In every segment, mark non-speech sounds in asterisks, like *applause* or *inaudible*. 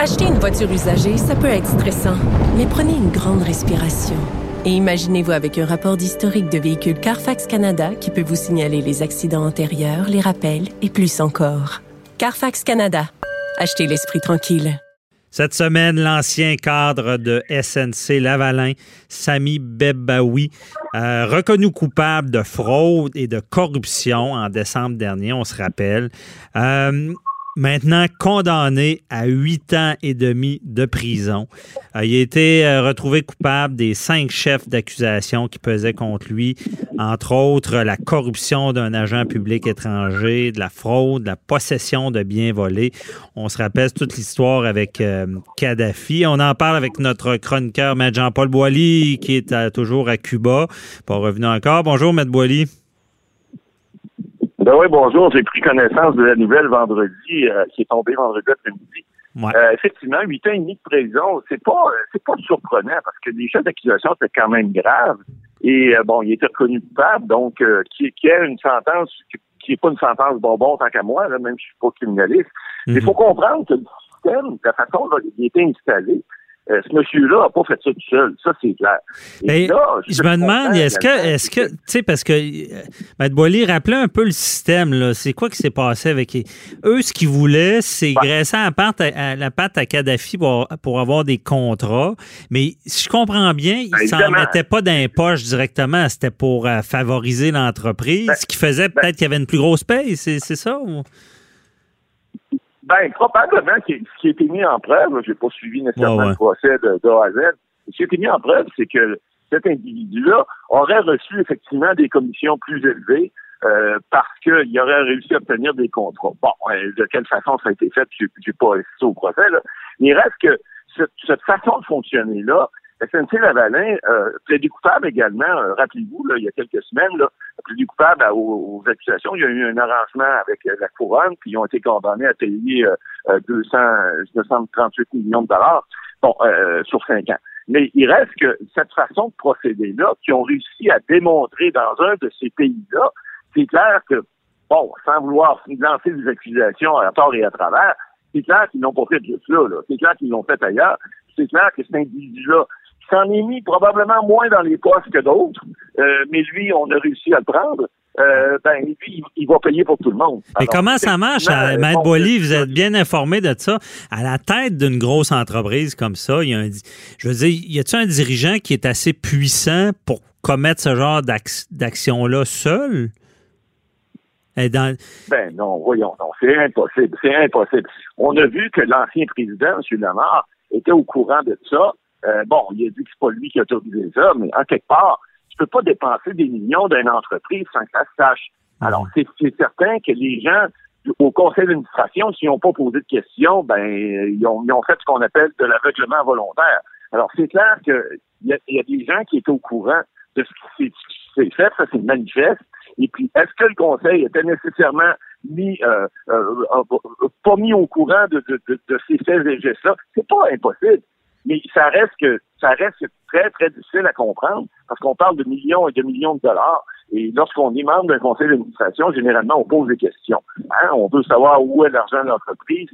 Acheter une voiture usagée, ça peut être stressant, mais prenez une grande respiration. Et imaginez-vous avec un rapport d'historique de véhicule Carfax Canada qui peut vous signaler les accidents antérieurs, les rappels et plus encore. Carfax Canada. Achetez l'esprit tranquille. Cette semaine, l'ancien cadre de SNC Lavalin, Sami Bebaoui, euh, reconnu coupable de fraude et de corruption en décembre dernier, on se rappelle. Euh, maintenant condamné à huit ans et demi de prison. Euh, il a été euh, retrouvé coupable des cinq chefs d'accusation qui pesaient contre lui, entre autres la corruption d'un agent public étranger, de la fraude, de la possession de biens volés. On se rappelle toute l'histoire avec euh, Kadhafi. On en parle avec notre chroniqueur, M. Jean-Paul Boilly, qui est toujours à Cuba. Pas revenu encore. Bonjour, M. Boilly. Ben oui, bonjour. J'ai pris connaissance de la nouvelle vendredi, euh, qui est tombée vendredi après-midi. Euh, effectivement, huit ans et demi de prison, c'est pas c'est pas surprenant parce que les chefs d'accusation étaient quand même graves. Et euh, bon, il était reconnu coupable, donc qui, qui est une sentence qui n'est pas une sentence bonbon tant qu'à moi, même si je suis pas criminaliste. Mais il faut comprendre que le système, la façon dont il a été installé, euh, ce monsieur-là n'a pas fait ça tout seul. Ça, c'est clair. Et je, me demande, est-ce que, est-ce que, tu sais, parce que euh, Maître Boily rappelait un peu le système, là. C'est quoi qui s'est passé avec eux? Ce qu'ils voulaient, c'est graisser la patte à, la patte à Kadhafi pour, pour, avoir des contrats. Mais si je comprends bien, ils ne s'en mettaient pas dans les poches directement. C'était pour euh, favoriser l'entreprise, ben, ce qui faisait ben peut-être qu'il y avait une plus grosse paye. C'est, ça? Ou? Ben, probablement, ce qui a été mis en preuve, je n'ai pas suivi nécessairement le procès de, de A à Z, ce qui a été mis en preuve, c'est que cet individu-là aurait reçu effectivement des commissions plus élevées euh, parce qu'il aurait réussi à obtenir des contrats. Bon, euh, de quelle façon ça a été fait, je n'ai pas assisté au procès, là. mais il reste que cette, cette façon de fonctionner-là, SNC-Lavalin, euh, plaidé coupable également, euh, rappelez-vous, il y a quelques semaines, là, plaidé coupable aux, accusations. Il y a eu un arrangement avec euh, la couronne, puis ils ont été condamnés à payer euh, 200, 238 millions de dollars bon, euh, sur cinq ans. Mais il reste que cette façon de procéder-là, qui ont réussi à démontrer dans un de ces pays-là, c'est clair que, bon, sans vouloir lancer des accusations à tort et à travers, c'est clair qu'ils n'ont pas fait juste là, là. c'est clair qu'ils l'ont fait ailleurs, c'est clair que cet individu-là s'en est mis probablement moins dans les postes que d'autres, euh, mais lui, on a réussi à le prendre. Euh, ben, lui, il, va payer pour tout le monde. Mais comment ça marche, euh, Maître Boily? Vous êtes bien informé de ça. À la tête d'une grosse entreprise comme ça, il y a un, je veux dire, y a-t-il un dirigeant qui est assez puissant pour commettre ce genre d'action-là seul? Dans... Ben non, voyons, non, c'est impossible, c'est impossible. On a vu que l'ancien président, M. Lamar, était au courant de ça. Euh, bon, il a dit que c'est pas lui qui a autorisé ça, mais en quelque part, tu peux pas dépenser des millions d'une entreprise sans que ça se sache. Alors, c'est certain que les gens au conseil d'administration, s'ils n'ont pas posé de questions, ben ils ont, ils ont fait ce qu'on appelle de l'aveuglement volontaire. Alors, c'est clair qu'il y, a, y a des gens qui étaient au courant de ce qui s'est fait, ça c'est manifeste. Et puis, est-ce que le conseil était nécessairement mis, euh, euh, euh pas mis au courant de, de, de, de ces faits et gestes-là? C'est pas impossible. Mais ça reste que ça reste très, très difficile à comprendre parce qu'on parle de millions et de millions de dollars. Et lorsqu'on est membre d'un conseil d'administration, généralement, on pose des questions. Hein? On veut savoir où est l'argent de l'entreprise,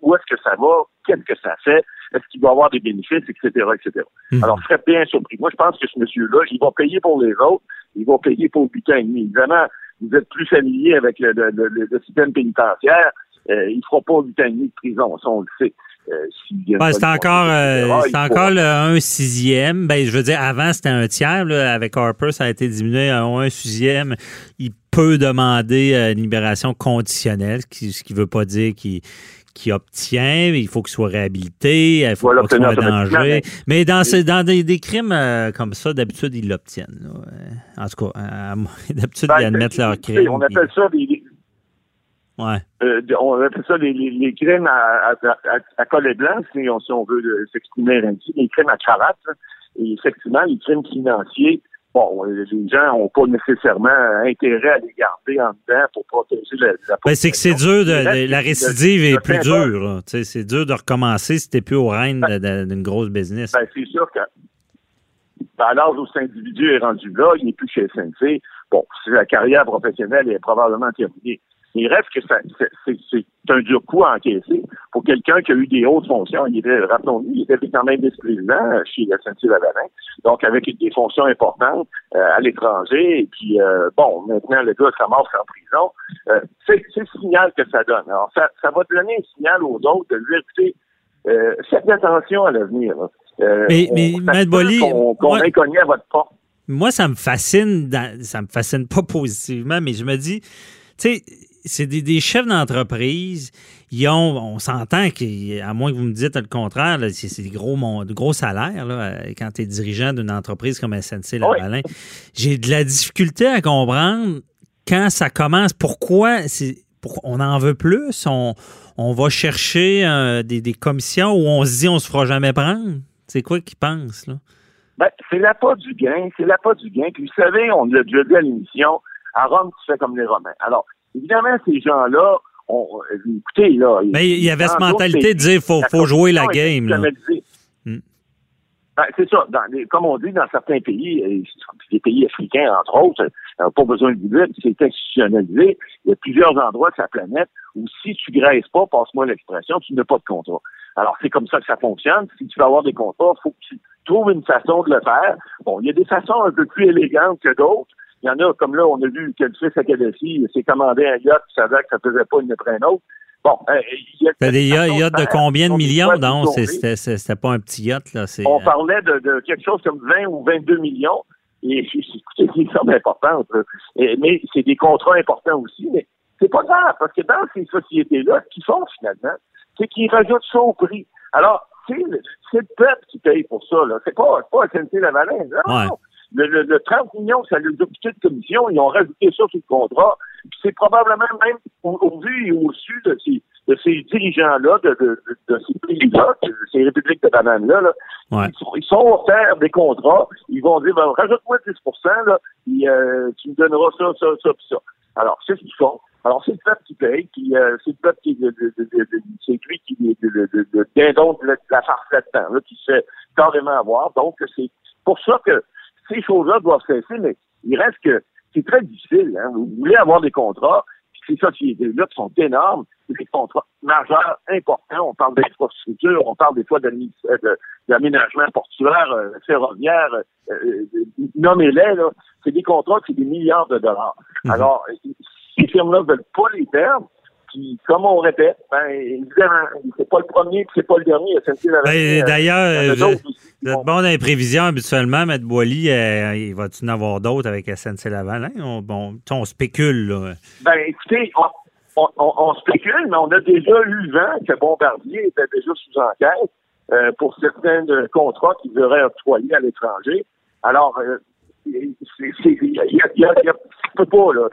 où est-ce que ça va, qu'est-ce que ça fait, est-ce qu'il va avoir des bénéfices, etc., etc. Mhm. Alors, je serais bien surpris. Moi, je pense que ce monsieur-là, il va payer pour les autres, il va payer pour le et demi. Évidemment, vous êtes plus familier avec le, système pénitentiaire, euh, il ne fera pas 8 ans et demi de prison, ça on le sait. Euh, c'est encore, euh, c'est encore le 1 sixième. Ben, je veux dire, avant, c'était un tiers. avec Harper, ça a été diminué à un sixième. Il peut demander euh, une libération conditionnelle, ce qui ne veut pas dire qu'il qui obtient, il faut qu'il soit réhabilité, il faut qu'il soit danger. Mais dans, dans des, crimes comme ça, d'habitude, ils l'obtiennent. En tout cas, *laughs* d'habitude, ils ben, admettent leur crime. On appelle ça des, Ouais. Euh, on appelle ça les, les, les crimes à, à, à, à collet blanc, si on, si on veut s'exprimer ainsi, les crimes à cravate. Et effectivement, les crimes financiers, bon, les gens n'ont pas nécessairement intérêt à les garder en dedans pour protéger la, la ben, C'est que c'est dur, de, la récidive est plus dure. C'est dur de recommencer si t'es plus au règne d'une grosse business. Ben, c'est sûr que ben, à l'âge où cet individu est rendu là, il n'est plus chez SNC. Bon, la carrière professionnelle est probablement terminée Il reste que c'est un dur coup à encaisser pour quelqu'un qui a eu des hautes fonctions. Il était, rappelons-nous, il était quand même vice-président chez SNC-Lavalin, donc avec des fonctions importantes euh, à l'étranger. Et puis, euh, bon, maintenant, le gars mort en prison. Euh, c'est le signal que ça donne. Alors, ça, ça va donner un signal aux autres de lui, écouter, faites attention à l'avenir. mais, mais, Maître Qu'on à votre porte. Moi, ça me fascine, ça me fascine pas *laughs* positivement, mais je me dis, tu sais, c'est des, chefs d'entreprise. Ils ont, on s'entend qu'à moins que vous me dites le contraire, c'est des gros, de gros salaires là, quand tu es dirigeant d'une entreprise comme SNC Lavalin. J'ai de la difficulté à comprendre quand ça commence. Pourquoi on en veut plus? On, va chercher euh, des, commissions où on se dit on se fera jamais prendre? C'est quoi qu'ils pensent? Là? Ben, c'est pas du gain, c'est pas du gain. Puis vous savez, on l'a déjà dit à l'émission, à Rome, tu fais comme les Romains. Alors, évidemment, ces gens-là, écoutez, là. Mais il y avait cette mentalité de dire faut, faut jouer la game. Là. Hmm. Ben, c'est ça. comme on dit dans certains pays, des pays africains, entre autres, euh, pas besoin de dire, c'est institutionnalisé. Il y a plusieurs endroits de sa planète où si tu graisses pas, passe-moi l'expression, tu n'as pas de contrat. Alors, c'est comme ça que ça fonctionne. Si tu veux avoir des contrats, il faut que tu trouves une façon de le faire. Bon, il y a des façons un peu plus élégantes que d'autres. Il y en a, comme là, on a vu que le fils à Kadhafi s'est commandé un yacht, il savait que ça ne faisait pas une après un autre. Bon, euh, il y a des yachts de combien de millions? Non, c'était pas un petit yacht. Là, on euh, parlait de, quelque chose comme 20 ou 22 millions. Et *laughs* écoutez, c'est une somme importante. mais c'est des contrats importants aussi. Mais c'est pas grave, parce que dans ces sociétés-là, ce qu'ils font finalement, c'est qu'ils rajoutent ça au prix. Alors, c'est le peuple qui paye pour ça. Là. C'est pas, pas SNC-Lavalin. Non, le, le, 30 millions ça leur a coûté de commission, ils ont rajouté ça sur le contrat. C'est probablement même au, vu et au-dessus de ces, de ces dirigeants-là, de, de, de, ces pays-là, de ces républiques de bananes-là, ils, sont, ils sont offerts des contrats. Ils vont dire, ben, rajoute-moi 10 là, et euh, tu me donneras ça, ça, ça, puis ça. Alors, c'est ce qu'ils font. Alors, c'est le peuple qui paye, puis euh, c'est le peuple qui, c'est lui qui, de, de, la farce là qui se fait carrément avoir. Donc, c'est pour ça que ces choses-là doivent cesser, mais il reste que c'est très difficile. Hein. Vous voulez avoir des contrats, c'est ça qui est là, qui sont énormes, c'est des contrats majeurs, importants. On parle d'infrastructure, on parle des fois d'aménagement portuaire, euh, ferroviaire, euh, euh nommez-les, là. C'est des contrats qui sont des milliards de dollars. Mhm. Alors, ces firmes-là ne veulent pas les perdre. Puis, comme on répète, ben, évidemment, c'est pas le premier, c'est pas le dernier. Ben, D'ailleurs, vous êtes bon dans les prévisions habituellement, M. Boily, euh, il va-tu en avoir d'autres avec SNC Laval? Hein? On, bon, on spécule, là. Ben, écoutez, on, spécule, mais on a déjà eu vent que Bombardier était déjà sous enquête euh, pour certains contrats qu'ils auraient octroyés à l'étranger. Alors, euh, il y a, peut pas, là.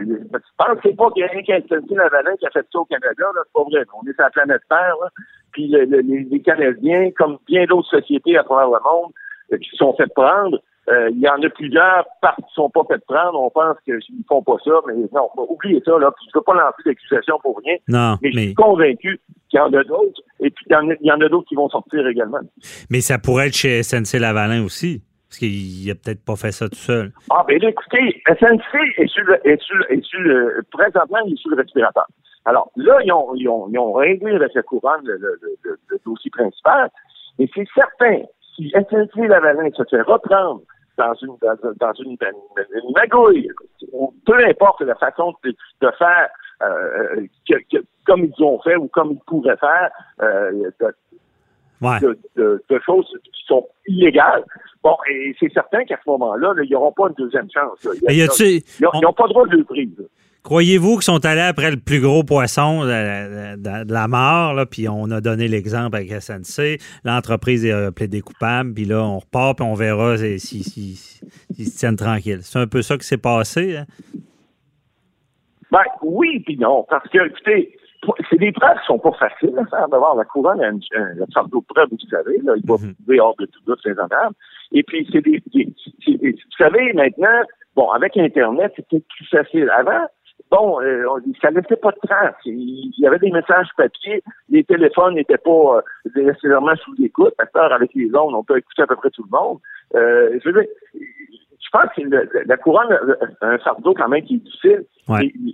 Pensez pas qu'il y a rien qu'un Lavalin qui a fait ça au Canada, là. C'est pas vrai. On est sur la planète Terre, là. Puis les, Canadiens, comme bien d'autres sociétés à travers le monde, euh, qui sont faites prendre, euh, il y en a plusieurs qui ne sont pas faites prendre. On pense qu'ils ne font pas ça, mais non, oubliez ça, là. Puis je ne veux pas lancer d'accusation pour rien. Non, mais, je suis convaincu qu'il y en a d'autres, et puis il y en a, d'autres qui vont sortir également. Mais ça pourrait être chez SNC Lavalin aussi. Parce qu'il n'a peut-être pas fait ça tout seul. Ah, ben écoutez, SNC est sur le, sur, sur présentement, il est sur le respirateur. Alors, là, ils ont, ils ont, ils ont réglé avec courant le, le, le, dossier principal. Et c'est certain, si SNC Lavalin se fait reprendre dans une, dans, une, une, magouille, peu importe la façon de, faire, euh, que, comme ils ont fait ou comme ils pourraient faire, euh, de, de, choses qui sont illégales, Bon, et c'est certain qu'à ce moment-là, ils n'auront pas une deuxième chance. ils n'ont pas le droit de le prise. Croyez-vous qu'ils sont allés après le plus gros poisson de, la mort, là, puis on a donné l'exemple avec SNC, l'entreprise est plaidé coupable, puis là, on repart, puis on verra s'ils si, si, se tiennent tranquilles. C'est un peu ça qui s'est passé. Hein? Ben, oui, puis non, parce que, écoutez, c'est des preuves qui sont pas faciles à faire. D'abord, la couronne a une, une sorte de preuve, vous savez, là, il va prouver hors de tout doute honorables. Et puis, c'est des, vous savez, maintenant, bon, avec Internet, c'était plus facile. Avant, bon, euh, ça laissait pas de traces. Il y avait des messages papier, les téléphones n'étaient pas euh, nécessairement sous écoute. Maintenant, avec les ondes, on peut écouter à peu près tout le monde. Euh, je veux dire, pense que la couronne a un fardeau quand même qui est difficile.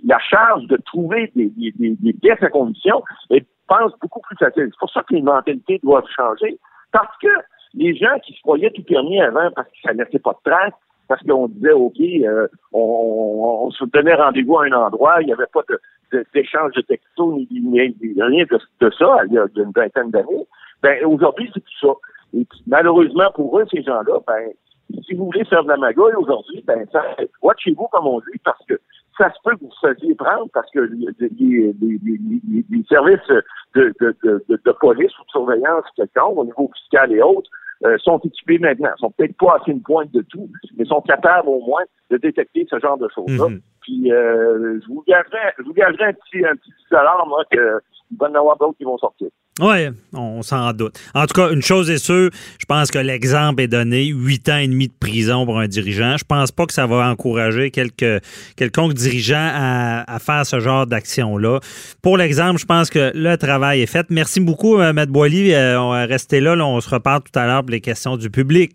La charge de trouver des, des, des, pièces à condition est, pense, beaucoup plus facile. C'est pour ça que les mentalités doivent changer. Parce que les gens qui se croyaient tout permis avant parce que ça laissait pas de traces, parce qu'on disait, OK, euh, on, se donnait rendez-vous à un endroit, il n'y avait pas d'échange de, de textos, ni, ni, rien de, ça, il y a une vingtaine d'années. Ben, aujourd'hui, c'est tout ça. Et malheureusement pour eux, ces gens-là, ben, si vous voulez faire de la magouille aujourd'hui, ben, ça, watchez-vous, comme on dit, parce que ça se peut que vous vous fassiez prendre parce que les, les, services de, de, de, de, police ou de surveillance quelconque, au niveau fiscal et autres, euh, sont équipés maintenant. Ils sont peut-être pas à une pointe de tout, mais sont capables au moins de détecter ce genre de choses-là. Mhm. Puis euh, je vous gagerais, je vous gagerais un petit, un petit dollar, moi, que il va y en avoir d'autres qui vont sortir. Oui, on s'en doute. En tout cas, une chose est sûre, je pense que l'exemple est donné, huit ans et demi de prison pour un dirigeant. Je pense pas que ça va encourager quelque, quelconque dirigeant à, faire ce genre d'action-là. Pour l'exemple, je pense que le travail est fait. Merci beaucoup, euh, Matt Boily. Euh, on va rester là, là, on se reparle tout à l'heure pour les questions du public.